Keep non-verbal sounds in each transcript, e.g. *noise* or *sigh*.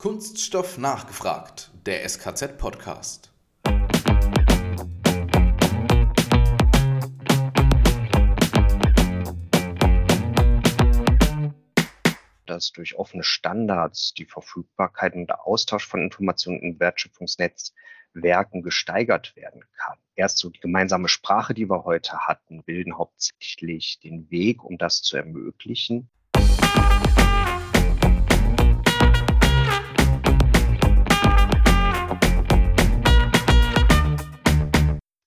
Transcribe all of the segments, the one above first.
Kunststoff nachgefragt, der SKZ-Podcast. dass durch offene Standards die Verfügbarkeit und der Austausch von Informationen im Wertschöpfungsnetzwerken gesteigert werden kann. Erst so die gemeinsame Sprache, die wir heute hatten, bilden hauptsächlich den Weg, um das zu ermöglichen.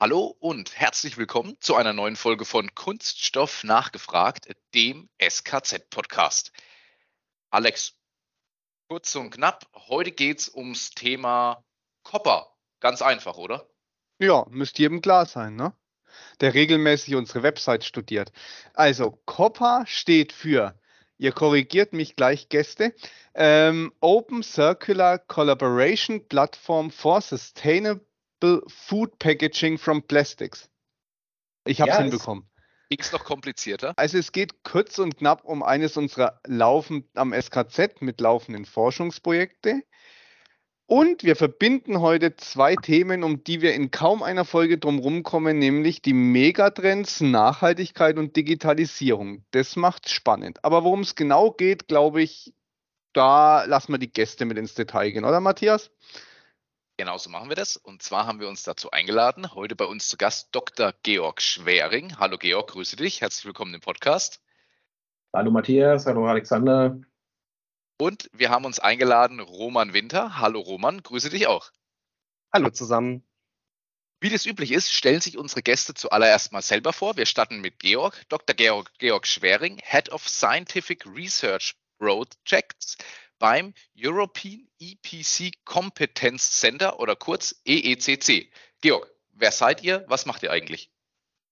Hallo und herzlich willkommen zu einer neuen Folge von Kunststoff nachgefragt, dem SKZ-Podcast. Alex, kurz und knapp, heute geht es ums Thema Copper. Ganz einfach, oder? Ja, müsste jedem klar sein, ne? Der regelmäßig unsere Website studiert. Also, Copper steht für, ihr korrigiert mich gleich, Gäste, ähm, Open Circular Collaboration Platform for Sustainable Food Packaging from Plastics. Ich habe es ja, hinbekommen. Es noch komplizierter? Also es geht kurz und knapp um eines unserer Laufen am SKZ mit laufenden Forschungsprojekte. Und wir verbinden heute zwei Themen, um die wir in kaum einer Folge drumherum kommen, nämlich die Megatrends, Nachhaltigkeit und Digitalisierung. Das macht spannend. Aber worum es genau geht, glaube ich, da lassen wir die Gäste mit ins Detail gehen, oder Matthias? Genauso machen wir das. Und zwar haben wir uns dazu eingeladen, heute bei uns zu Gast Dr. Georg Schwering. Hallo Georg, grüße dich. Herzlich willkommen im Podcast. Hallo Matthias, hallo Alexander. Und wir haben uns eingeladen Roman Winter. Hallo Roman, grüße dich auch. Hallo zusammen. Wie das üblich ist, stellen sich unsere Gäste zuallererst mal selber vor. Wir starten mit Georg, Dr. Georg, Georg Schwering, Head of Scientific Research Projects beim European EPC Competence Center oder kurz EECC. Georg, wer seid ihr? Was macht ihr eigentlich?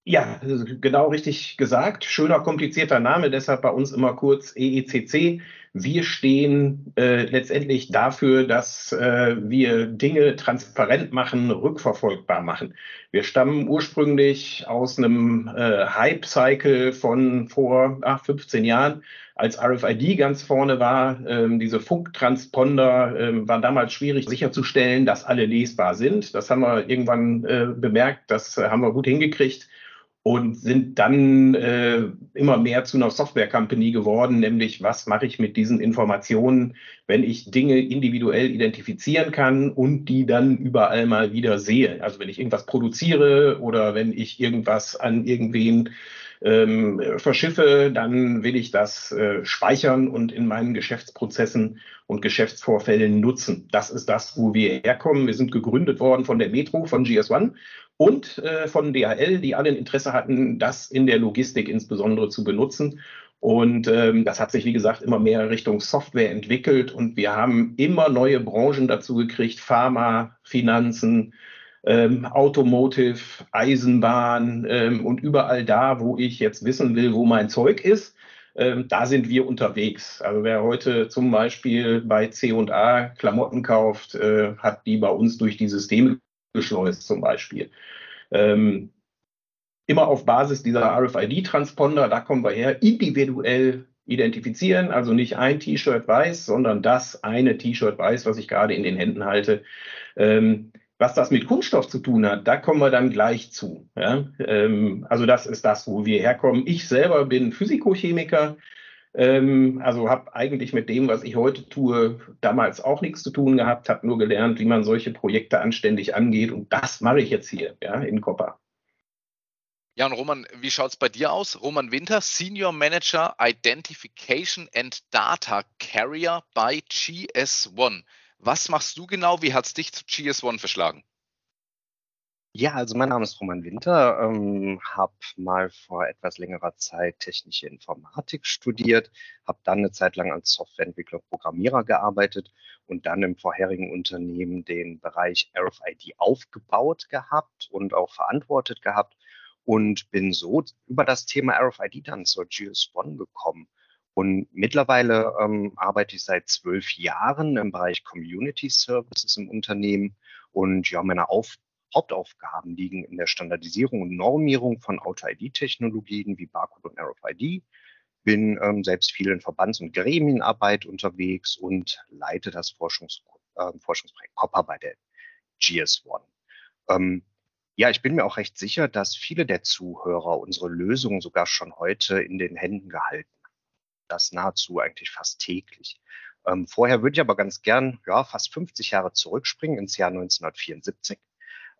Ja, genau richtig gesagt. Schöner, komplizierter Name, deshalb bei uns immer kurz EECC. Wir stehen äh, letztendlich dafür, dass äh, wir Dinge transparent machen, rückverfolgbar machen. Wir stammen ursprünglich aus einem äh, Hype-Cycle von vor ach, 15 Jahren, als RFID ganz vorne war. Ähm, diese Funktransponder ähm, waren damals schwierig sicherzustellen, dass alle lesbar sind. Das haben wir irgendwann äh, bemerkt, das haben wir gut hingekriegt und sind dann äh, immer mehr zu einer Software-Company geworden, nämlich was mache ich mit diesen Informationen, wenn ich Dinge individuell identifizieren kann und die dann überall mal wieder sehe. Also wenn ich irgendwas produziere oder wenn ich irgendwas an irgendwen ähm, verschiffe, dann will ich das äh, speichern und in meinen Geschäftsprozessen und Geschäftsvorfällen nutzen. Das ist das, wo wir herkommen. Wir sind gegründet worden von der Metro, von GS1 und äh, von DHL, die alle ein Interesse hatten, das in der Logistik insbesondere zu benutzen. Und ähm, das hat sich, wie gesagt, immer mehr Richtung Software entwickelt und wir haben immer neue Branchen dazu gekriegt, Pharma, Finanzen, ähm, Automotive, Eisenbahn ähm, und überall da, wo ich jetzt wissen will, wo mein Zeug ist, ähm, da sind wir unterwegs. Also wer heute zum Beispiel bei C&A Klamotten kauft, äh, hat die bei uns durch die Systeme geschleust zum Beispiel. Ähm, immer auf Basis dieser RFID-Transponder, da kommen wir her, individuell identifizieren, also nicht ein T-Shirt weiß, sondern das eine T-Shirt weiß, was ich gerade in den Händen halte. Ähm, was das mit Kunststoff zu tun hat, da kommen wir dann gleich zu. Ja? Ähm, also das ist das, wo wir herkommen. Ich selber bin Physikochemiker, ähm, also habe eigentlich mit dem, was ich heute tue, damals auch nichts zu tun gehabt, habe nur gelernt, wie man solche Projekte anständig angeht. Und das mache ich jetzt hier ja, in Copper. Ja, und Roman, wie schaut es bei dir aus? Roman Winter, Senior Manager Identification and Data Carrier bei GS1. Was machst du genau? Wie hat es dich zu GS1 verschlagen? Ja, also mein Name ist Roman Winter, ähm, habe mal vor etwas längerer Zeit technische Informatik studiert, habe dann eine Zeit lang als Softwareentwickler, Programmierer gearbeitet und dann im vorherigen Unternehmen den Bereich RFID aufgebaut gehabt und auch verantwortet gehabt und bin so über das Thema RFID dann zur GS1 gekommen. Und mittlerweile ähm, arbeite ich seit zwölf Jahren im Bereich Community Services im Unternehmen. Und ja, meine Auf Hauptaufgaben liegen in der Standardisierung und Normierung von Auto-ID-Technologien wie Barcode und RFID, bin ähm, selbst viel in Verbands- und Gremienarbeit unterwegs und leite das Forschungs äh, Forschungsprojekt COPPA bei der GS1. Ähm, ja, ich bin mir auch recht sicher, dass viele der Zuhörer unsere Lösungen sogar schon heute in den Händen gehalten haben. Das nahezu eigentlich fast täglich. Ähm, vorher würde ich aber ganz gern ja, fast 50 Jahre zurückspringen ins Jahr 1974.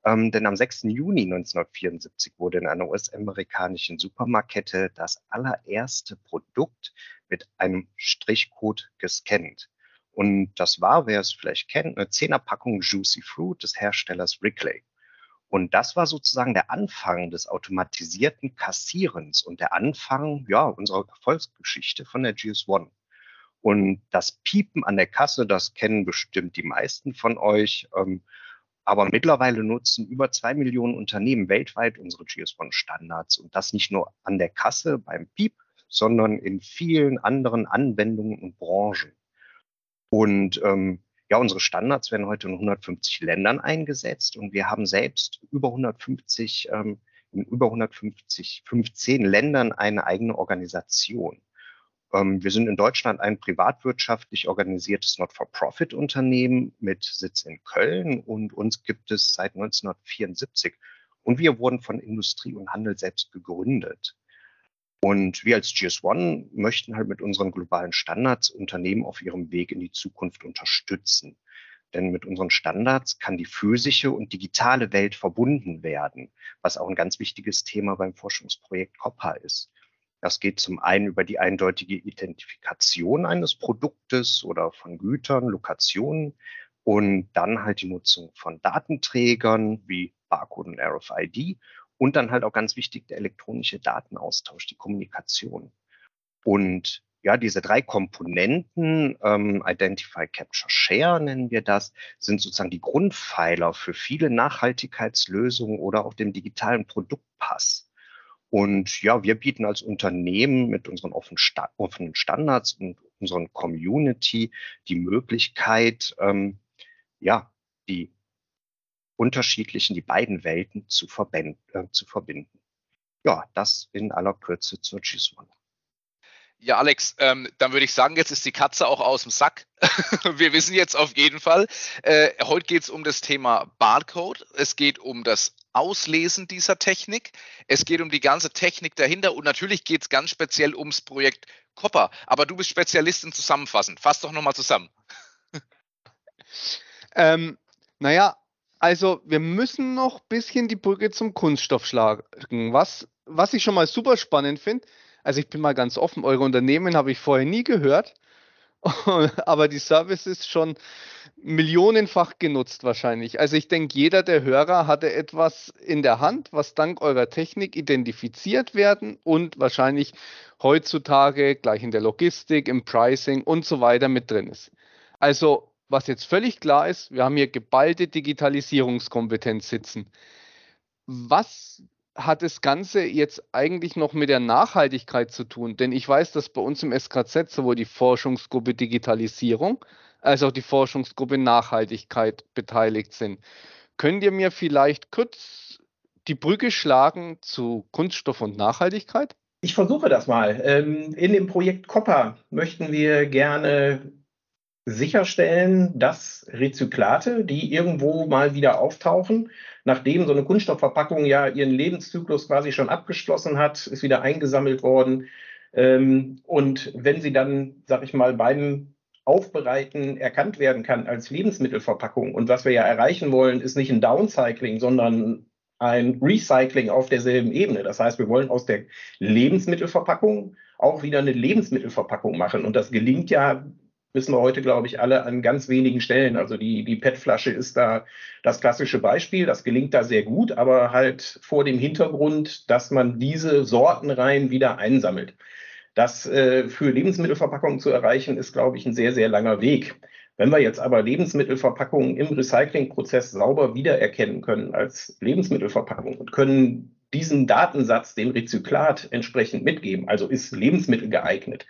Ähm, denn am 6. Juni 1974 wurde in einer US-amerikanischen Supermarktkette das allererste Produkt mit einem Strichcode gescannt. Und das war, wer es vielleicht kennt, eine Zehnerpackung Juicy Fruit des Herstellers Wrigley. Und das war sozusagen der Anfang des automatisierten Kassierens und der Anfang ja, unserer Erfolgsgeschichte von der GS1. Und das Piepen an der Kasse, das kennen bestimmt die meisten von euch. Ähm, aber mittlerweile nutzen über zwei Millionen Unternehmen weltweit unsere GS1-Standards und das nicht nur an der Kasse beim Piep, sondern in vielen anderen Anwendungen und Branchen. Und ähm, ja, unsere Standards werden heute in 150 Ländern eingesetzt und wir haben selbst über 150, ähm, in über 150, 15 Ländern eine eigene Organisation. Ähm, wir sind in Deutschland ein privatwirtschaftlich organisiertes Not-for-Profit-Unternehmen mit Sitz in Köln und uns gibt es seit 1974. Und wir wurden von Industrie und Handel selbst gegründet. Und wir als GS1 möchten halt mit unseren globalen Standards Unternehmen auf ihrem Weg in die Zukunft unterstützen. Denn mit unseren Standards kann die physische und digitale Welt verbunden werden, was auch ein ganz wichtiges Thema beim Forschungsprojekt COPPA ist. Das geht zum einen über die eindeutige Identifikation eines Produktes oder von Gütern, Lokationen und dann halt die Nutzung von Datenträgern wie Barcode und RFID und dann halt auch ganz wichtig der elektronische Datenaustausch, die Kommunikation. Und ja, diese drei Komponenten, ähm, Identify, Capture, Share nennen wir das, sind sozusagen die Grundpfeiler für viele Nachhaltigkeitslösungen oder auch den digitalen Produktpass. Und ja, wir bieten als Unternehmen mit unseren offenen Standards und unseren Community die Möglichkeit, ähm, ja, die unterschiedlichen, die beiden Welten zu, äh, zu verbinden. Ja, das in aller Kürze zur GIS-1. Ja, Alex, ähm, dann würde ich sagen, jetzt ist die Katze auch aus dem Sack. *laughs* Wir wissen jetzt auf jeden Fall, äh, heute geht es um das Thema Barcode. Es geht um das Auslesen dieser Technik. Es geht um die ganze Technik dahinter und natürlich geht es ganz speziell ums Projekt Copper. Aber du bist Spezialist im Zusammenfassen. Fass doch nochmal zusammen. *laughs* ähm, naja, also wir müssen noch ein bisschen die Brücke zum Kunststoff schlagen. Was, was ich schon mal super spannend finde, also ich bin mal ganz offen, eure Unternehmen habe ich vorher nie gehört, *laughs* aber die Services schon millionenfach genutzt wahrscheinlich. Also ich denke, jeder der Hörer hatte etwas in der Hand, was dank eurer Technik identifiziert werden und wahrscheinlich heutzutage gleich in der Logistik, im Pricing und so weiter mit drin ist. Also was jetzt völlig klar ist, wir haben hier geballte Digitalisierungskompetenz sitzen. Was hat das Ganze jetzt eigentlich noch mit der Nachhaltigkeit zu tun? Denn ich weiß, dass bei uns im SKZ sowohl die Forschungsgruppe Digitalisierung als auch die Forschungsgruppe Nachhaltigkeit beteiligt sind. Könnt ihr mir vielleicht kurz die Brücke schlagen zu Kunststoff und Nachhaltigkeit? Ich versuche das mal. Ähm, in dem Projekt COPPA möchten wir gerne sicherstellen, dass Rezyklate, die irgendwo mal wieder auftauchen, nachdem so eine Kunststoffverpackung ja ihren Lebenszyklus quasi schon abgeschlossen hat, ist wieder eingesammelt worden. Ähm, und wenn sie dann, sag ich mal, beim Aufbereiten erkannt werden kann als Lebensmittelverpackung und was wir ja erreichen wollen, ist nicht ein Downcycling, sondern ein Recycling auf derselben Ebene. Das heißt, wir wollen aus der Lebensmittelverpackung auch wieder eine Lebensmittelverpackung machen. Und das gelingt ja wissen wir heute, glaube ich, alle an ganz wenigen Stellen. Also die, die PET-Flasche ist da das klassische Beispiel. Das gelingt da sehr gut, aber halt vor dem Hintergrund, dass man diese Sortenreihen wieder einsammelt. Das äh, für Lebensmittelverpackungen zu erreichen, ist, glaube ich, ein sehr, sehr langer Weg. Wenn wir jetzt aber Lebensmittelverpackungen im Recyclingprozess sauber wiedererkennen können als Lebensmittelverpackung und können diesen Datensatz dem Rezyklat entsprechend mitgeben, also ist Lebensmittel geeignet,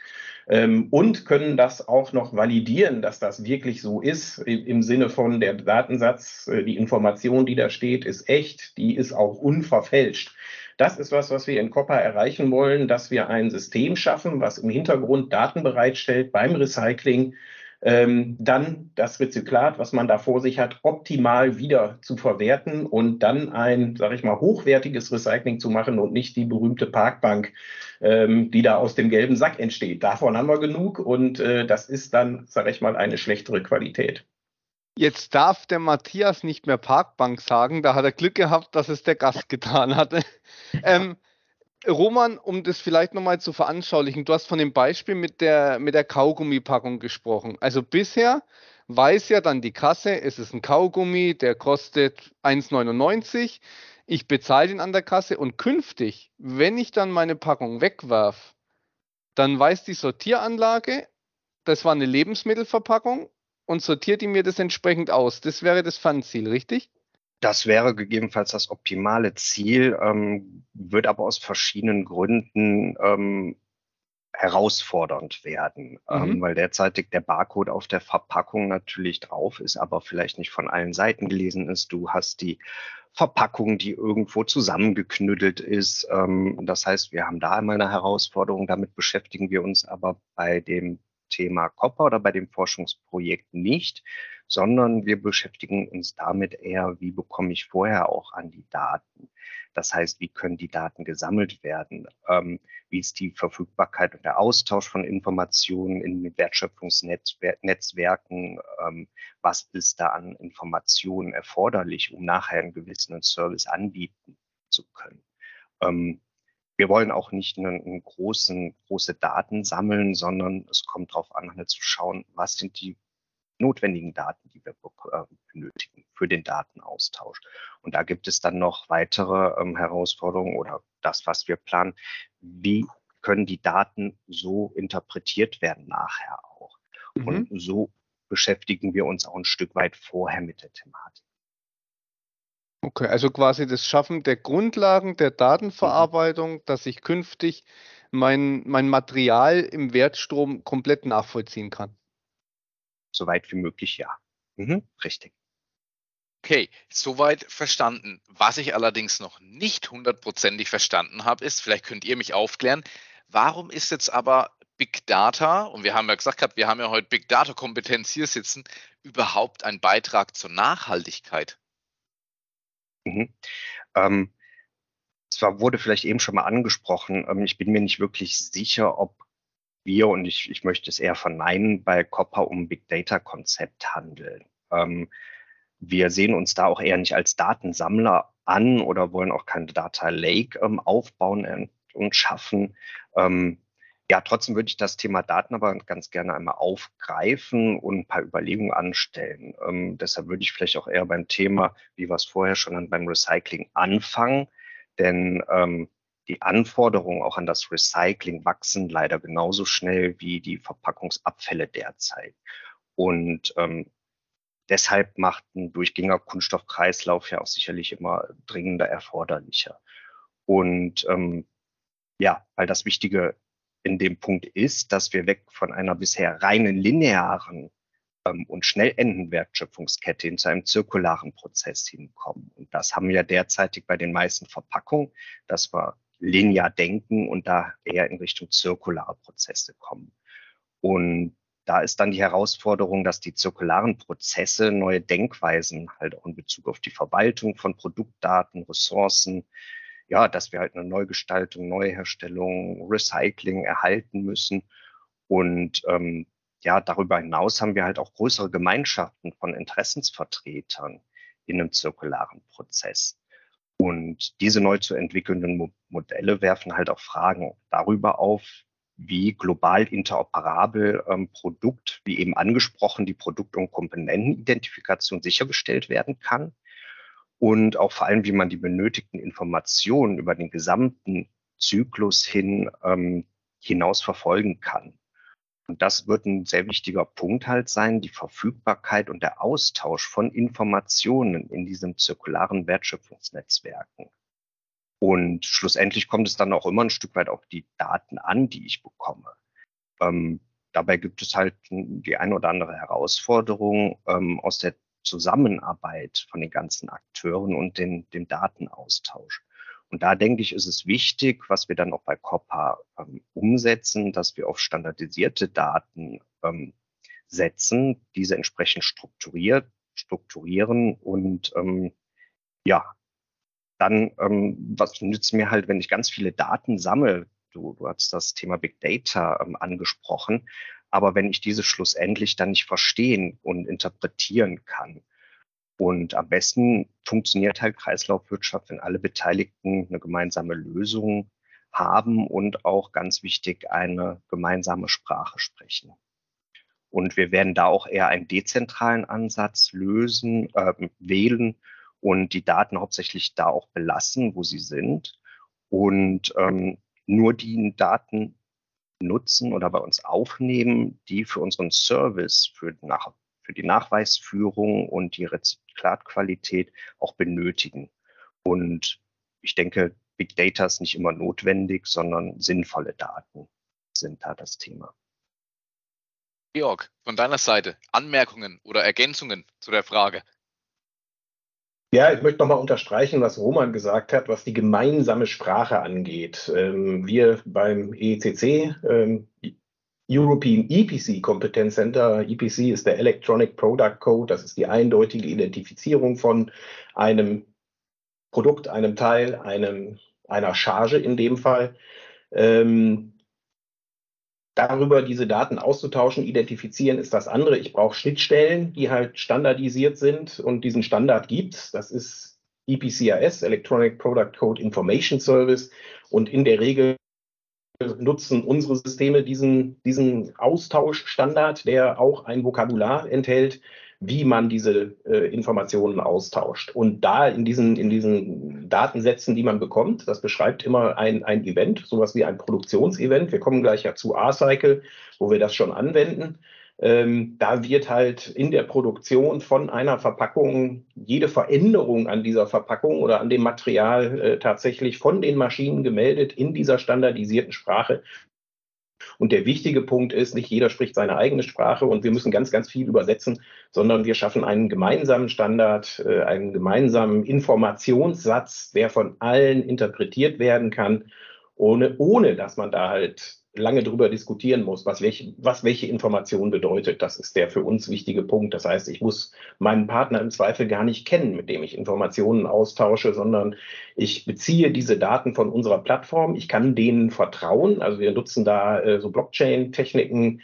ähm, und können das auch noch validieren, dass das wirklich so ist, im Sinne von der Datensatz, äh, die Information, die da steht, ist echt, die ist auch unverfälscht. Das ist was, was wir in Copper erreichen wollen, dass wir ein System schaffen, was im Hintergrund Daten bereitstellt beim Recycling, ähm, dann das Rezyklat, was man da vor sich hat, optimal wieder zu verwerten und dann ein, sage ich mal, hochwertiges Recycling zu machen und nicht die berühmte Parkbank, ähm, die da aus dem gelben Sack entsteht. Davon haben wir genug und äh, das ist dann, sage ich mal, eine schlechtere Qualität. Jetzt darf der Matthias nicht mehr Parkbank sagen, da hat er Glück gehabt, dass es der Gast *laughs* getan hatte. ähm, Roman, um das vielleicht nochmal zu veranschaulichen, du hast von dem Beispiel mit der, mit der Kaugummipackung gesprochen. Also bisher weiß ja dann die Kasse, es ist ein Kaugummi, der kostet 1,99. Ich bezahle ihn an der Kasse und künftig, wenn ich dann meine Packung wegwerf, dann weiß die Sortieranlage, das war eine Lebensmittelverpackung und sortiert die mir das entsprechend aus. Das wäre das Pfandziel, richtig? Das wäre gegebenenfalls das optimale Ziel, ähm, wird aber aus verschiedenen Gründen ähm, herausfordernd werden, ähm, mhm. ähm, weil derzeitig der Barcode auf der Verpackung natürlich drauf ist, aber vielleicht nicht von allen Seiten gelesen ist. Du hast die Verpackung, die irgendwo zusammengeknüttelt ist. Ähm, das heißt, wir haben da einmal eine Herausforderung. Damit beschäftigen wir uns aber bei dem Thema Copper oder bei dem Forschungsprojekt nicht, sondern wir beschäftigen uns damit eher, wie bekomme ich vorher auch an die Daten. Das heißt, wie können die Daten gesammelt werden? Ähm, wie ist die Verfügbarkeit und der Austausch von Informationen in Wertschöpfungsnetzwerken? Ähm, was ist da an Informationen erforderlich, um nachher einen gewissen Service anbieten zu können? Ähm, wir wollen auch nicht einen, einen großen, große Daten sammeln, sondern es kommt darauf an, halt zu schauen, was sind die notwendigen Daten, die wir äh, benötigen für den Datenaustausch. Und da gibt es dann noch weitere ähm, Herausforderungen oder das, was wir planen. Wie können die Daten so interpretiert werden nachher auch? Mhm. Und so beschäftigen wir uns auch ein Stück weit vorher mit der Thematik. Okay, also quasi das Schaffen der Grundlagen der Datenverarbeitung, mhm. dass ich künftig mein, mein Material im Wertstrom komplett nachvollziehen kann. Soweit wie möglich, ja. Mhm, richtig. Okay, soweit verstanden. Was ich allerdings noch nicht hundertprozentig verstanden habe, ist, vielleicht könnt ihr mich aufklären, warum ist jetzt aber Big Data, und wir haben ja gesagt gehabt, wir haben ja heute Big Data Kompetenz hier sitzen, überhaupt ein Beitrag zur Nachhaltigkeit? Mhm. Ähm, zwar wurde vielleicht eben schon mal angesprochen, ähm, ich bin mir nicht wirklich sicher, ob wir, und ich, ich möchte es eher verneinen, bei Copper um Big Data Konzept handeln. Ähm, wir sehen uns da auch eher nicht als Datensammler an oder wollen auch kein Data Lake ähm, aufbauen und schaffen. Ähm, ja, trotzdem würde ich das Thema Daten aber ganz gerne einmal aufgreifen und ein paar Überlegungen anstellen. Ähm, deshalb würde ich vielleicht auch eher beim Thema, wie wir es vorher schon beim Recycling anfangen. Denn ähm, die Anforderungen auch an das Recycling wachsen leider genauso schnell wie die Verpackungsabfälle derzeit. Und ähm, deshalb macht ein durchgängiger Kunststoffkreislauf ja auch sicherlich immer dringender erforderlicher. Und ähm, ja, weil das Wichtige in dem Punkt ist, dass wir weg von einer bisher reinen linearen ähm, und schnell endenden Wertschöpfungskette hin zu einem zirkularen Prozess hinkommen. Und das haben wir derzeitig bei den meisten Verpackungen, dass wir linear denken und da eher in Richtung zirkulare Prozesse kommen. Und da ist dann die Herausforderung, dass die zirkularen Prozesse neue Denkweisen halt auch in Bezug auf die Verwaltung von Produktdaten, Ressourcen, ja, dass wir halt eine Neugestaltung, Neuherstellung, Recycling erhalten müssen. Und ähm, ja, darüber hinaus haben wir halt auch größere Gemeinschaften von Interessensvertretern in einem zirkularen Prozess. Und diese neu zu entwickelnden Mo Modelle werfen halt auch Fragen darüber auf, wie global interoperabel ähm, Produkt, wie eben angesprochen, die Produkt- und Komponentenidentifikation sichergestellt werden kann und auch vor allem, wie man die benötigten Informationen über den gesamten Zyklus hin ähm, hinaus verfolgen kann. Und das wird ein sehr wichtiger Punkt halt sein, die Verfügbarkeit und der Austausch von Informationen in diesem zirkularen Wertschöpfungsnetzwerken. Und schlussendlich kommt es dann auch immer ein Stück weit auf die Daten an, die ich bekomme. Ähm, dabei gibt es halt die eine oder andere Herausforderung ähm, aus der Zusammenarbeit von den ganzen Akteuren und den, dem Datenaustausch. Und da denke ich, ist es wichtig, was wir dann auch bei COPPA ähm, umsetzen, dass wir auf standardisierte Daten ähm, setzen, diese entsprechend strukturiert, strukturieren und ähm, ja, dann, ähm, was nützt mir halt, wenn ich ganz viele Daten sammle? Du, du hast das Thema Big Data ähm, angesprochen. Aber wenn ich diese schlussendlich dann nicht verstehen und interpretieren kann, und am besten funktioniert halt Kreislaufwirtschaft, wenn alle Beteiligten eine gemeinsame Lösung haben und auch ganz wichtig eine gemeinsame Sprache sprechen. Und wir werden da auch eher einen dezentralen Ansatz lösen, äh, wählen und die Daten hauptsächlich da auch belassen, wo sie sind und ähm, nur die Daten nutzen oder bei uns aufnehmen, die für unseren Service, für, nach, für die Nachweisführung und die Rezyklatqualität auch benötigen. Und ich denke, Big Data ist nicht immer notwendig, sondern sinnvolle Daten sind da das Thema. Georg, von deiner Seite Anmerkungen oder Ergänzungen zu der Frage? Ja, ich möchte nochmal unterstreichen, was Roman gesagt hat, was die gemeinsame Sprache angeht. Ähm, wir beim ECC, ähm, European EPC Competence Center, EPC ist der Electronic Product Code, das ist die eindeutige Identifizierung von einem Produkt, einem Teil, einem, einer Charge in dem Fall. Ähm, darüber diese Daten auszutauschen, identifizieren ist das andere. Ich brauche Schnittstellen, die halt standardisiert sind und diesen Standard gibt. Das ist EPCIS, Electronic Product Code Information Service. Und in der Regel nutzen unsere Systeme diesen, diesen Austauschstandard, der auch ein Vokabular enthält, wie man diese äh, Informationen austauscht. Und da in diesen, in diesen Datensätzen, die man bekommt, das beschreibt immer ein, ein Event, sowas wie ein Produktionsevent. Wir kommen gleich ja zu R-Cycle, wo wir das schon anwenden. Ähm, da wird halt in der Produktion von einer Verpackung jede Veränderung an dieser Verpackung oder an dem Material äh, tatsächlich von den Maschinen gemeldet in dieser standardisierten Sprache. Und der wichtige Punkt ist, nicht jeder spricht seine eigene Sprache und wir müssen ganz, ganz viel übersetzen, sondern wir schaffen einen gemeinsamen Standard, äh, einen gemeinsamen Informationssatz, der von allen interpretiert werden kann, ohne, ohne dass man da halt lange drüber diskutieren muss, was welche, was welche Information bedeutet. Das ist der für uns wichtige Punkt. Das heißt, ich muss meinen Partner im Zweifel gar nicht kennen, mit dem ich Informationen austausche, sondern ich beziehe diese Daten von unserer Plattform. Ich kann denen vertrauen. Also wir nutzen da äh, so Blockchain-Techniken,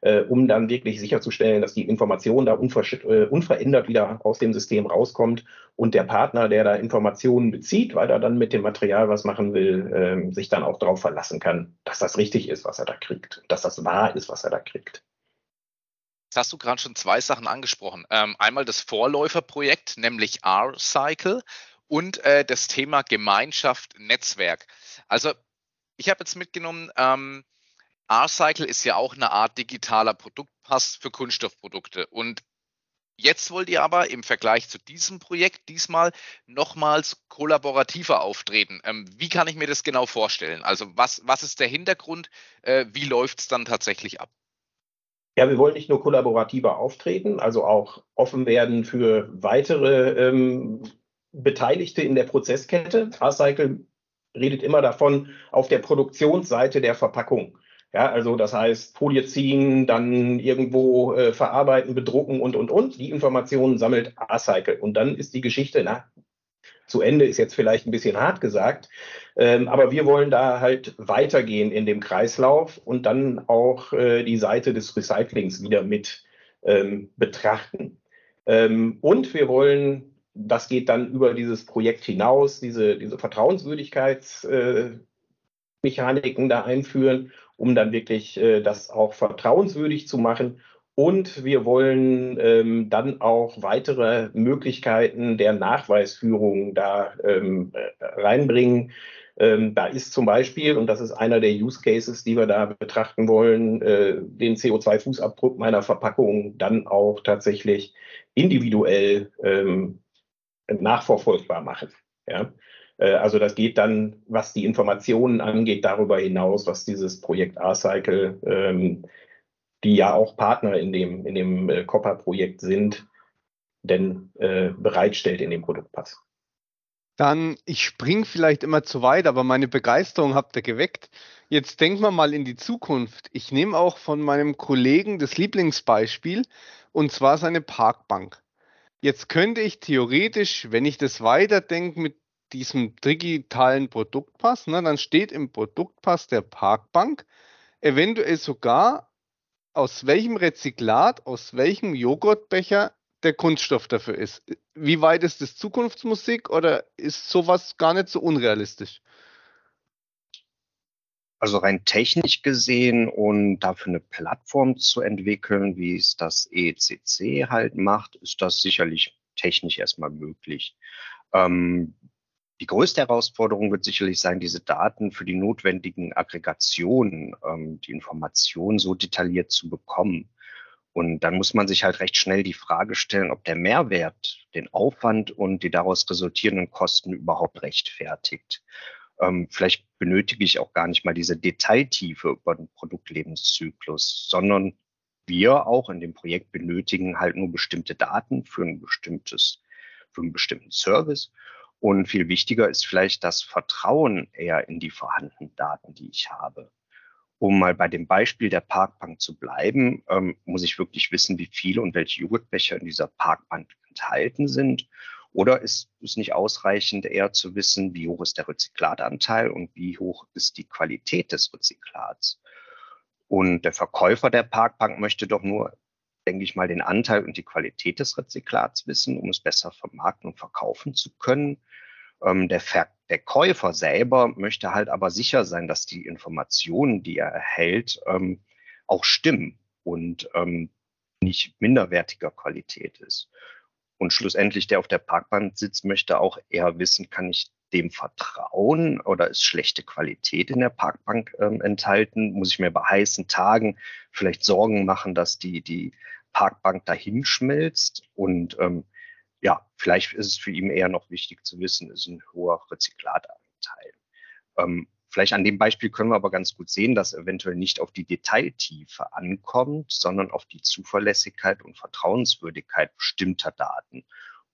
äh, um dann wirklich sicherzustellen, dass die Information da äh, unverändert wieder aus dem System rauskommt und der Partner, der da Informationen bezieht, weil er dann mit dem Material was machen will, äh, sich dann auch darauf verlassen kann, dass das richtig ist, was er da kriegt, dass das wahr ist, was er da kriegt. Jetzt hast du gerade schon zwei Sachen angesprochen. Ähm, einmal das Vorläuferprojekt, nämlich R-Cycle und äh, das Thema Gemeinschaft, Netzwerk. Also ich habe jetzt mitgenommen, ähm, R-Cycle ist ja auch eine Art digitaler Produktpass für Kunststoffprodukte. Und jetzt wollt ihr aber im Vergleich zu diesem Projekt diesmal nochmals kollaborativer auftreten. Ähm, wie kann ich mir das genau vorstellen? Also was, was ist der Hintergrund? Äh, wie läuft es dann tatsächlich ab? Ja, wir wollen nicht nur kollaborativer auftreten, also auch offen werden für weitere ähm, Beteiligte in der Prozesskette. R-Cycle redet immer davon auf der Produktionsseite der Verpackung. Ja, also das heißt, Folie ziehen, dann irgendwo äh, verarbeiten, bedrucken und, und, und. Die Informationen sammelt A-Cycle. Und dann ist die Geschichte, na, zu Ende ist jetzt vielleicht ein bisschen hart gesagt, ähm, aber wir wollen da halt weitergehen in dem Kreislauf und dann auch äh, die Seite des Recyclings wieder mit ähm, betrachten. Ähm, und wir wollen, das geht dann über dieses Projekt hinaus, diese, diese Vertrauenswürdigkeitsmechaniken äh, da einführen um dann wirklich äh, das auch vertrauenswürdig zu machen. Und wir wollen ähm, dann auch weitere Möglichkeiten der Nachweisführung da ähm, äh, reinbringen. Ähm, da ist zum Beispiel, und das ist einer der Use Cases, die wir da betrachten wollen, äh, den CO2-Fußabdruck meiner Verpackung dann auch tatsächlich individuell ähm, nachverfolgbar machen. Ja? Äh, also das geht dann, was die Informationen angeht, darüber hinaus, was dieses Projekt R-Cycle, ähm, die ja auch Partner in dem, in dem äh, Copper-Projekt sind, denn äh, bereitstellt in dem Produktpass. Dann, ich spring vielleicht immer zu weit, aber meine Begeisterung habt ihr geweckt. Jetzt denken wir mal in die Zukunft. Ich nehme auch von meinem Kollegen das Lieblingsbeispiel und zwar seine Parkbank. Jetzt könnte ich theoretisch, wenn ich das weiterdenke mit diesem digitalen Produktpass, ne, dann steht im Produktpass der Parkbank eventuell sogar, aus welchem Rezyklat, aus welchem Joghurtbecher der Kunststoff dafür ist. Wie weit ist das Zukunftsmusik oder ist sowas gar nicht so unrealistisch? Also rein technisch gesehen und dafür eine Plattform zu entwickeln, wie es das ECC halt macht, ist das sicherlich technisch erstmal möglich. Ähm, die größte Herausforderung wird sicherlich sein, diese Daten für die notwendigen Aggregationen, ähm, die Informationen so detailliert zu bekommen. Und dann muss man sich halt recht schnell die Frage stellen, ob der Mehrwert den Aufwand und die daraus resultierenden Kosten überhaupt rechtfertigt. Ähm, vielleicht benötige ich auch gar nicht mal diese Detailtiefe über den Produktlebenszyklus, sondern wir auch in dem Projekt benötigen halt nur bestimmte Daten für ein bestimmtes, für einen bestimmten Service. Und viel wichtiger ist vielleicht das Vertrauen eher in die vorhandenen Daten, die ich habe. Um mal bei dem Beispiel der Parkbank zu bleiben, ähm, muss ich wirklich wissen, wie viele und welche Joghurtbecher in dieser Parkbank enthalten sind. Oder ist es nicht ausreichend, eher zu wissen, wie hoch ist der Rezyklatanteil und wie hoch ist die Qualität des Rezyklats? Und der Verkäufer der Parkbank möchte doch nur, denke ich mal, den Anteil und die Qualität des Rezyklats wissen, um es besser vermarkten und verkaufen zu können. Ähm, der, Ver der Käufer selber möchte halt aber sicher sein, dass die Informationen, die er erhält, ähm, auch stimmen und ähm, nicht minderwertiger Qualität ist. Und schlussendlich, der auf der Parkbank sitzt, möchte auch eher wissen, kann ich dem vertrauen oder ist schlechte Qualität in der Parkbank ähm, enthalten? Muss ich mir bei heißen Tagen vielleicht Sorgen machen, dass die, die Parkbank dahin schmilzt? Und ähm, ja, vielleicht ist es für ihn eher noch wichtig zu wissen, ist ein hoher Rezyklatanteil. Ähm, vielleicht an dem Beispiel können wir aber ganz gut sehen, dass eventuell nicht auf die Detailtiefe ankommt, sondern auf die Zuverlässigkeit und Vertrauenswürdigkeit bestimmter Daten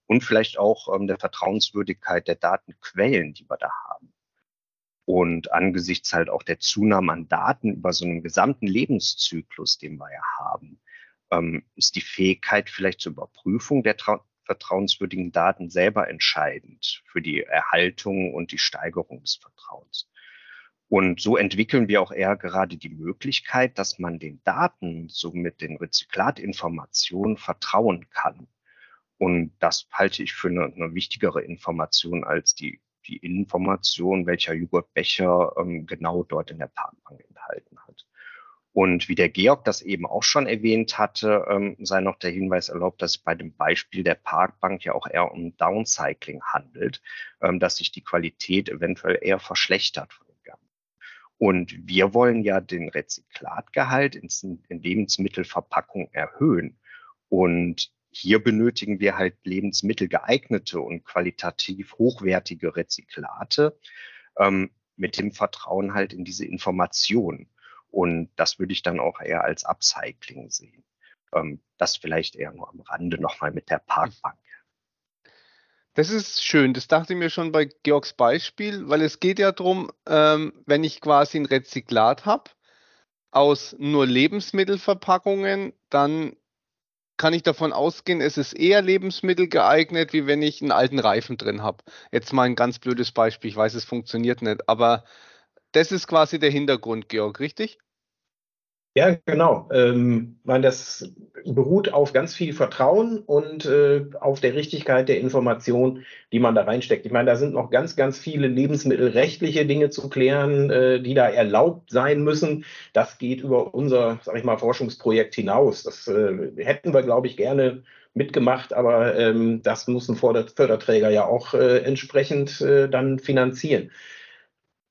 und vielleicht auch ähm, der Vertrauenswürdigkeit der Datenquellen, die wir da haben. Und angesichts halt auch der Zunahme an Daten über so einen gesamten Lebenszyklus, den wir ja haben, ähm, ist die Fähigkeit vielleicht zur Überprüfung der vertrauenswürdigen Daten selber entscheidend für die Erhaltung und die Steigerung des Vertrauens. Und so entwickeln wir auch eher gerade die Möglichkeit, dass man den Daten, somit den Rezyklatinformationen vertrauen kann. Und das halte ich für eine, eine wichtigere Information als die, die Information, welcher Joghurtbecher ähm, genau dort in der Parkbank enthalten hat. Und wie der Georg das eben auch schon erwähnt hatte, ähm, sei noch der Hinweis erlaubt, dass bei dem Beispiel der Parkbank ja auch eher um Downcycling handelt, ähm, dass sich die Qualität eventuell eher verschlechtert. Und wir wollen ja den Rezyklatgehalt in, in Lebensmittelverpackung erhöhen. Und hier benötigen wir halt lebensmittelgeeignete und qualitativ hochwertige Rezyklate ähm, mit dem Vertrauen halt in diese Information. Und das würde ich dann auch eher als Upcycling sehen. Ähm, das vielleicht eher nur am Rande nochmal mit der Parkbank. Das ist schön. Das dachte ich mir schon bei Georgs Beispiel, weil es geht ja darum, ähm, wenn ich quasi ein Rezyklat habe aus nur Lebensmittelverpackungen, dann kann ich davon ausgehen, es ist eher Lebensmittel geeignet, wie wenn ich einen alten Reifen drin habe. Jetzt mal ein ganz blödes Beispiel. Ich weiß, es funktioniert nicht, aber das ist quasi der Hintergrund, Georg, richtig? Ja, genau. Ähm, man, das beruht auf ganz viel Vertrauen und äh, auf der Richtigkeit der Information, die man da reinsteckt. Ich meine, da sind noch ganz, ganz viele lebensmittelrechtliche Dinge zu klären, äh, die da erlaubt sein müssen. Das geht über unser, sag ich mal, Forschungsprojekt hinaus. Das äh, hätten wir, glaube ich, gerne mitgemacht, aber ähm, das muss ein Förderträger ja auch äh, entsprechend äh, dann finanzieren.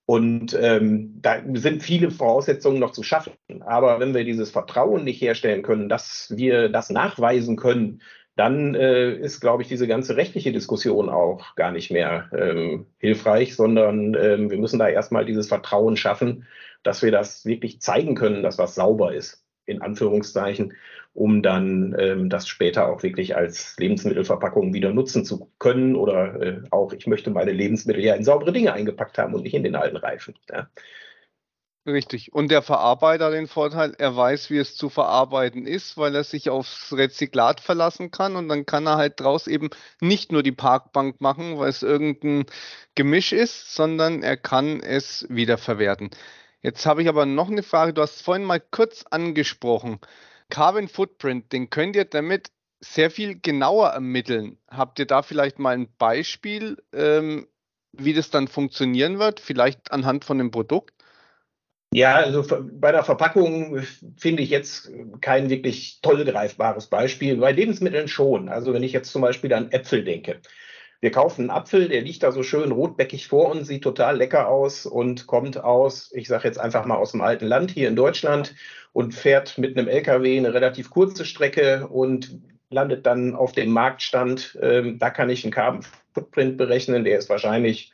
Und ähm, da sind viele Voraussetzungen noch zu schaffen. Aber wenn wir dieses Vertrauen nicht herstellen können, dass wir das nachweisen können, dann äh, ist, glaube ich, diese ganze rechtliche Diskussion auch gar nicht mehr ähm, hilfreich, sondern ähm, wir müssen da erstmal dieses Vertrauen schaffen, dass wir das wirklich zeigen können, dass was sauber ist, in Anführungszeichen. Um dann ähm, das später auch wirklich als Lebensmittelverpackung wieder nutzen zu können oder äh, auch, ich möchte meine Lebensmittel ja in saubere Dinge eingepackt haben und nicht in den alten Reifen. Ja. Richtig. Und der Verarbeiter den Vorteil, er weiß, wie es zu verarbeiten ist, weil er sich aufs Rezyklat verlassen kann und dann kann er halt draus eben nicht nur die Parkbank machen, weil es irgendein Gemisch ist, sondern er kann es wiederverwerten. Jetzt habe ich aber noch eine Frage. Du hast vorhin mal kurz angesprochen. Carbon Footprint, den könnt ihr damit sehr viel genauer ermitteln. Habt ihr da vielleicht mal ein Beispiel, ähm, wie das dann funktionieren wird? Vielleicht anhand von dem Produkt? Ja, also bei der Verpackung finde ich jetzt kein wirklich toll greifbares Beispiel. Bei Lebensmitteln schon. Also wenn ich jetzt zum Beispiel an Äpfel denke. Wir kaufen einen Apfel, der liegt da so schön rotbäckig vor uns, sieht total lecker aus und kommt aus, ich sage jetzt einfach mal aus dem alten Land hier in Deutschland und fährt mit einem LKW eine relativ kurze Strecke und landet dann auf dem Marktstand. Ähm, da kann ich einen Carbon Footprint berechnen, der ist wahrscheinlich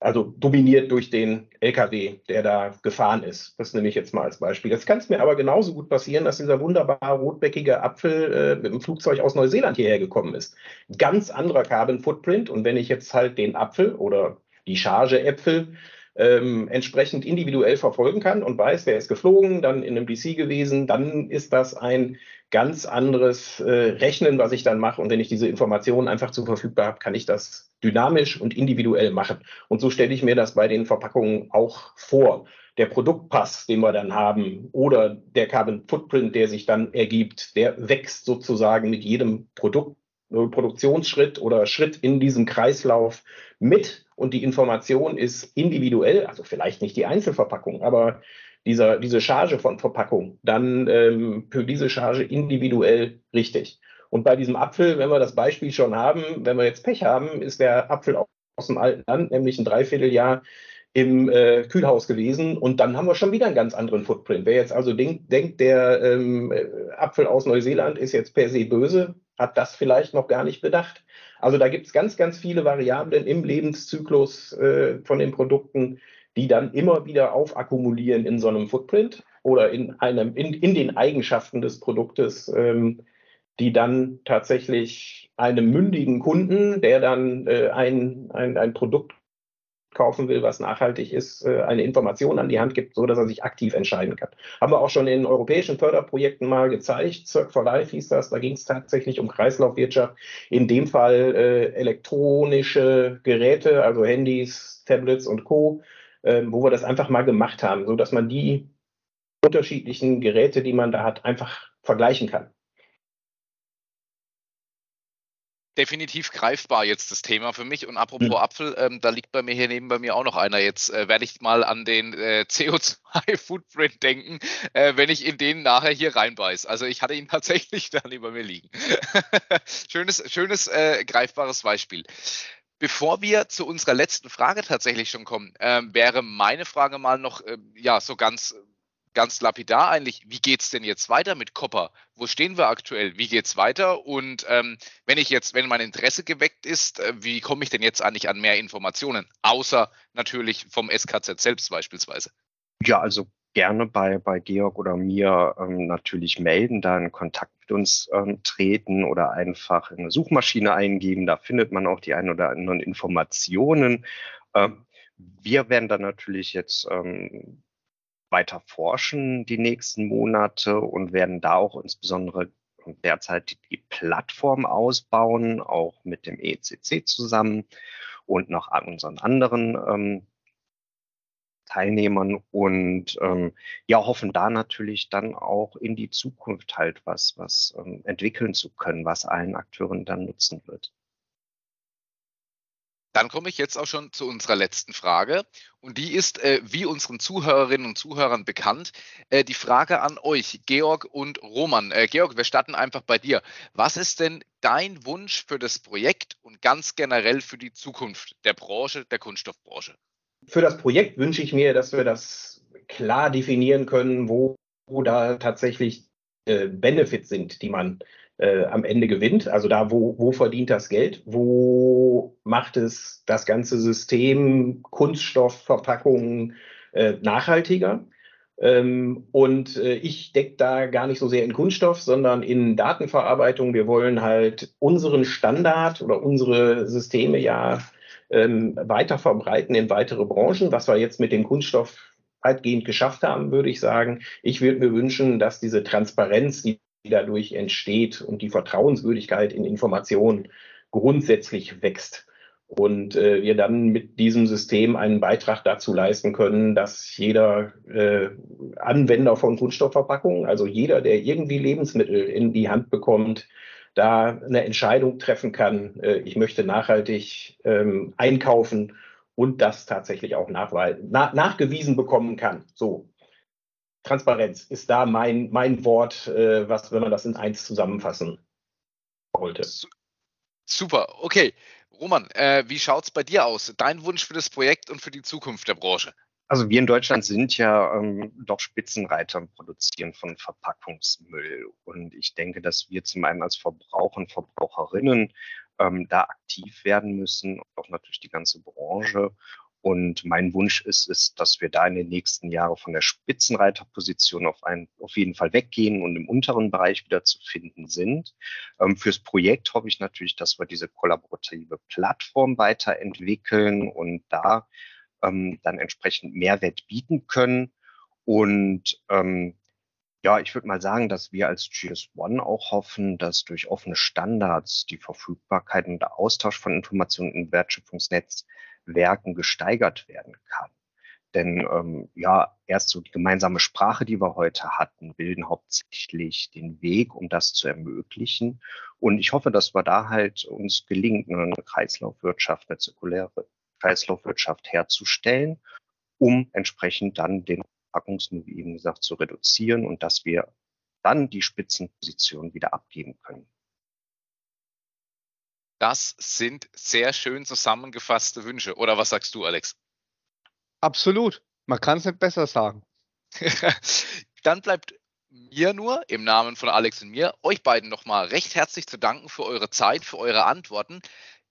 also dominiert durch den LKW, der da gefahren ist. Das nehme ich jetzt mal als Beispiel. Jetzt kann es mir aber genauso gut passieren, dass dieser wunderbare rotbäckige Apfel äh, mit dem Flugzeug aus Neuseeland hierher gekommen ist. Ganz anderer Carbon Footprint. Und wenn ich jetzt halt den Apfel oder die Charge Äpfel ähm, entsprechend individuell verfolgen kann und weiß, der ist geflogen, dann in einem DC gewesen, dann ist das ein ganz anderes äh, Rechnen, was ich dann mache. Und wenn ich diese Informationen einfach zur Verfügung habe, kann ich das dynamisch und individuell machen. Und so stelle ich mir das bei den Verpackungen auch vor. Der Produktpass, den wir dann haben, oder der Carbon Footprint, der sich dann ergibt, der wächst sozusagen mit jedem Produkt, Produktionsschritt oder Schritt in diesem Kreislauf mit. Und die Information ist individuell, also vielleicht nicht die Einzelverpackung, aber dieser, diese Charge von Verpackung dann ähm, für diese Charge individuell richtig. Und bei diesem Apfel, wenn wir das Beispiel schon haben, wenn wir jetzt Pech haben, ist der Apfel aus dem alten Land, nämlich ein Dreivierteljahr im äh, Kühlhaus gewesen und dann haben wir schon wieder einen ganz anderen Footprint. Wer jetzt also denk, denkt, der ähm, Apfel aus Neuseeland ist jetzt per se böse, hat das vielleicht noch gar nicht bedacht. Also da gibt es ganz, ganz viele Variablen im Lebenszyklus äh, von den Produkten, die dann immer wieder aufakkumulieren in so einem Footprint oder in, einem, in, in den Eigenschaften des Produktes, ähm, die dann tatsächlich einem mündigen Kunden, der dann äh, ein, ein, ein Produkt kaufen will, was nachhaltig ist, äh, eine Information an die Hand gibt, so dass er sich aktiv entscheiden kann. Haben wir auch schon in europäischen Förderprojekten mal gezeigt. Cirque for Life hieß das. Da ging es tatsächlich um Kreislaufwirtschaft. In dem Fall äh, elektronische Geräte, also Handys, Tablets und Co ähm, wo wir das einfach mal gemacht haben, so dass man die unterschiedlichen Geräte, die man da hat, einfach vergleichen kann. Definitiv greifbar jetzt das Thema für mich. Und apropos mhm. Apfel, ähm, da liegt bei mir hier neben bei mir auch noch einer. Jetzt äh, werde ich mal an den äh, CO2-Footprint *laughs* denken, äh, wenn ich in den nachher hier reinbeiß. Also ich hatte ihn *laughs* tatsächlich da neben mir liegen. *laughs* schönes, schönes äh, greifbares Beispiel. Bevor wir zu unserer letzten Frage tatsächlich schon kommen, äh, wäre meine Frage mal noch, äh, ja, so ganz, ganz lapidar eigentlich, wie geht es denn jetzt weiter mit Copper? Wo stehen wir aktuell? Wie geht es weiter? Und ähm, wenn ich jetzt, wenn mein Interesse geweckt ist, äh, wie komme ich denn jetzt eigentlich an mehr Informationen? Außer natürlich vom SKZ selbst beispielsweise. Ja, also gerne bei, bei Georg oder mir ähm, natürlich melden, da in Kontakt mit uns ähm, treten oder einfach in eine Suchmaschine eingeben. Da findet man auch die ein oder anderen Informationen. Ähm, wir werden dann natürlich jetzt ähm, weiter forschen die nächsten Monate und werden da auch insbesondere derzeit die Plattform ausbauen, auch mit dem ECC zusammen und noch an unseren anderen ähm, Teilnehmern und ähm, ja, hoffen da natürlich dann auch in die Zukunft halt was, was ähm, entwickeln zu können, was allen Akteuren dann nutzen wird. Dann komme ich jetzt auch schon zu unserer letzten Frage. Und die ist, äh, wie unseren Zuhörerinnen und Zuhörern bekannt, äh, die Frage an euch, Georg und Roman. Äh, Georg, wir starten einfach bei dir. Was ist denn dein Wunsch für das Projekt und ganz generell für die Zukunft der Branche, der Kunststoffbranche? Für das Projekt wünsche ich mir, dass wir das klar definieren können, wo, wo da tatsächlich äh, Benefits sind, die man äh, am Ende gewinnt. Also da, wo, wo verdient das Geld? Wo macht es das ganze System Kunststoffverpackungen äh, nachhaltiger? Ähm, und äh, ich decke da gar nicht so sehr in Kunststoff, sondern in Datenverarbeitung. Wir wollen halt unseren Standard oder unsere Systeme ja ähm, weiter verbreiten in weitere Branchen, was wir jetzt mit dem Kunststoff weitgehend geschafft haben, würde ich sagen. Ich würde mir wünschen, dass diese Transparenz, die dadurch entsteht und die Vertrauenswürdigkeit in Informationen grundsätzlich wächst und äh, wir dann mit diesem System einen Beitrag dazu leisten können, dass jeder äh, Anwender von Kunststoffverpackungen, also jeder, der irgendwie Lebensmittel in die Hand bekommt, da eine Entscheidung treffen kann, äh, ich möchte nachhaltig ähm, einkaufen und das tatsächlich auch nach, nachgewiesen bekommen kann. So. Transparenz ist da mein, mein Wort, äh, was, wenn man das in eins zusammenfassen wollte. Super, okay. Roman, äh, wie schaut es bei dir aus? Dein Wunsch für das Projekt und für die Zukunft der Branche? Also wir in Deutschland sind ja ähm, doch Spitzenreiter im Produzieren von Verpackungsmüll. Und ich denke, dass wir zum einen als Verbraucher und Verbraucherinnen ähm, da aktiv werden müssen, auch natürlich die ganze Branche. Und mein Wunsch ist es, dass wir da in den nächsten Jahren von der Spitzenreiterposition auf, ein, auf jeden Fall weggehen und im unteren Bereich wieder zu finden sind. Ähm, fürs Projekt hoffe ich natürlich, dass wir diese kollaborative Plattform weiterentwickeln und da ähm, dann entsprechend Mehrwert bieten können. Und ähm, ja, ich würde mal sagen, dass wir als GS1 auch hoffen, dass durch offene Standards die Verfügbarkeit und der Austausch von Informationen im Wertschöpfungsnetz Werken gesteigert werden kann. Denn ähm, ja, erst so die gemeinsame Sprache, die wir heute hatten, bilden hauptsächlich den Weg, um das zu ermöglichen. Und ich hoffe, dass wir da halt uns gelingt, eine Kreislaufwirtschaft, eine zirkuläre Kreislaufwirtschaft herzustellen, um entsprechend dann den Packungsmüll, wie eben gesagt, zu reduzieren und dass wir dann die Spitzenposition wieder abgeben können. Das sind sehr schön zusammengefasste Wünsche. Oder was sagst du, Alex? Absolut. Man kann es nicht besser sagen. *laughs* Dann bleibt mir nur im Namen von Alex und mir, euch beiden nochmal recht herzlich zu danken für eure Zeit, für eure Antworten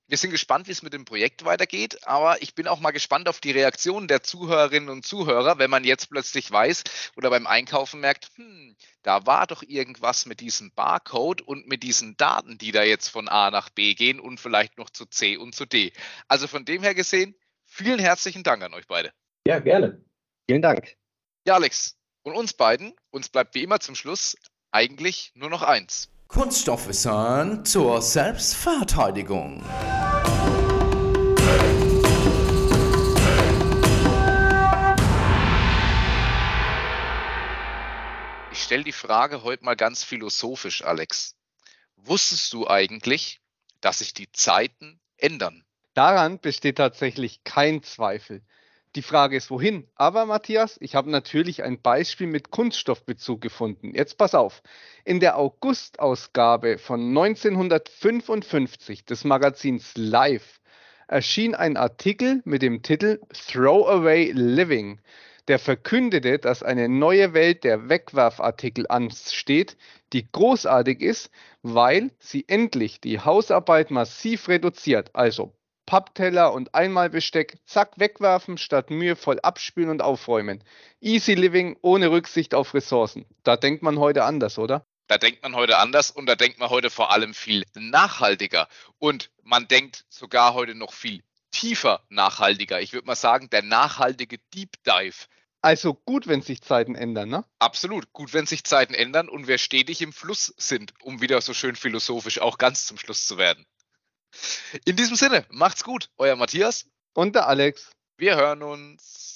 wir sind gespannt, wie es mit dem Projekt weitergeht, aber ich bin auch mal gespannt auf die Reaktion der Zuhörerinnen und Zuhörer, wenn man jetzt plötzlich weiß oder beim Einkaufen merkt, hm, da war doch irgendwas mit diesem Barcode und mit diesen Daten, die da jetzt von A nach B gehen und vielleicht noch zu C und zu D. Also von dem her gesehen, vielen herzlichen Dank an euch beide. Ja, gerne. Vielen Dank. Ja, Alex. Und uns beiden, uns bleibt wie immer zum Schluss eigentlich nur noch eins. Kunststoffwissern zur Selbstverteidigung. Ich stelle die Frage heute mal ganz philosophisch, Alex. Wusstest du eigentlich, dass sich die Zeiten ändern? Daran besteht tatsächlich kein Zweifel. Die Frage ist, wohin? Aber Matthias, ich habe natürlich ein Beispiel mit Kunststoffbezug gefunden. Jetzt pass auf. In der August-Ausgabe von 1955 des Magazins Live erschien ein Artikel mit dem Titel Throwaway Living, der verkündete, dass eine neue Welt der Wegwerfartikel ansteht, die großartig ist, weil sie endlich die Hausarbeit massiv reduziert, also Pappteller und Einmalbesteck, zack, wegwerfen, statt mühevoll abspülen und aufräumen. Easy Living ohne Rücksicht auf Ressourcen. Da denkt man heute anders, oder? Da denkt man heute anders und da denkt man heute vor allem viel nachhaltiger. Und man denkt sogar heute noch viel tiefer nachhaltiger. Ich würde mal sagen, der nachhaltige Deep Dive. Also gut, wenn sich Zeiten ändern, ne? Absolut, gut, wenn sich Zeiten ändern und wir stetig im Fluss sind, um wieder so schön philosophisch auch ganz zum Schluss zu werden. In diesem Sinne, macht's gut, euer Matthias und der Alex. Wir hören uns.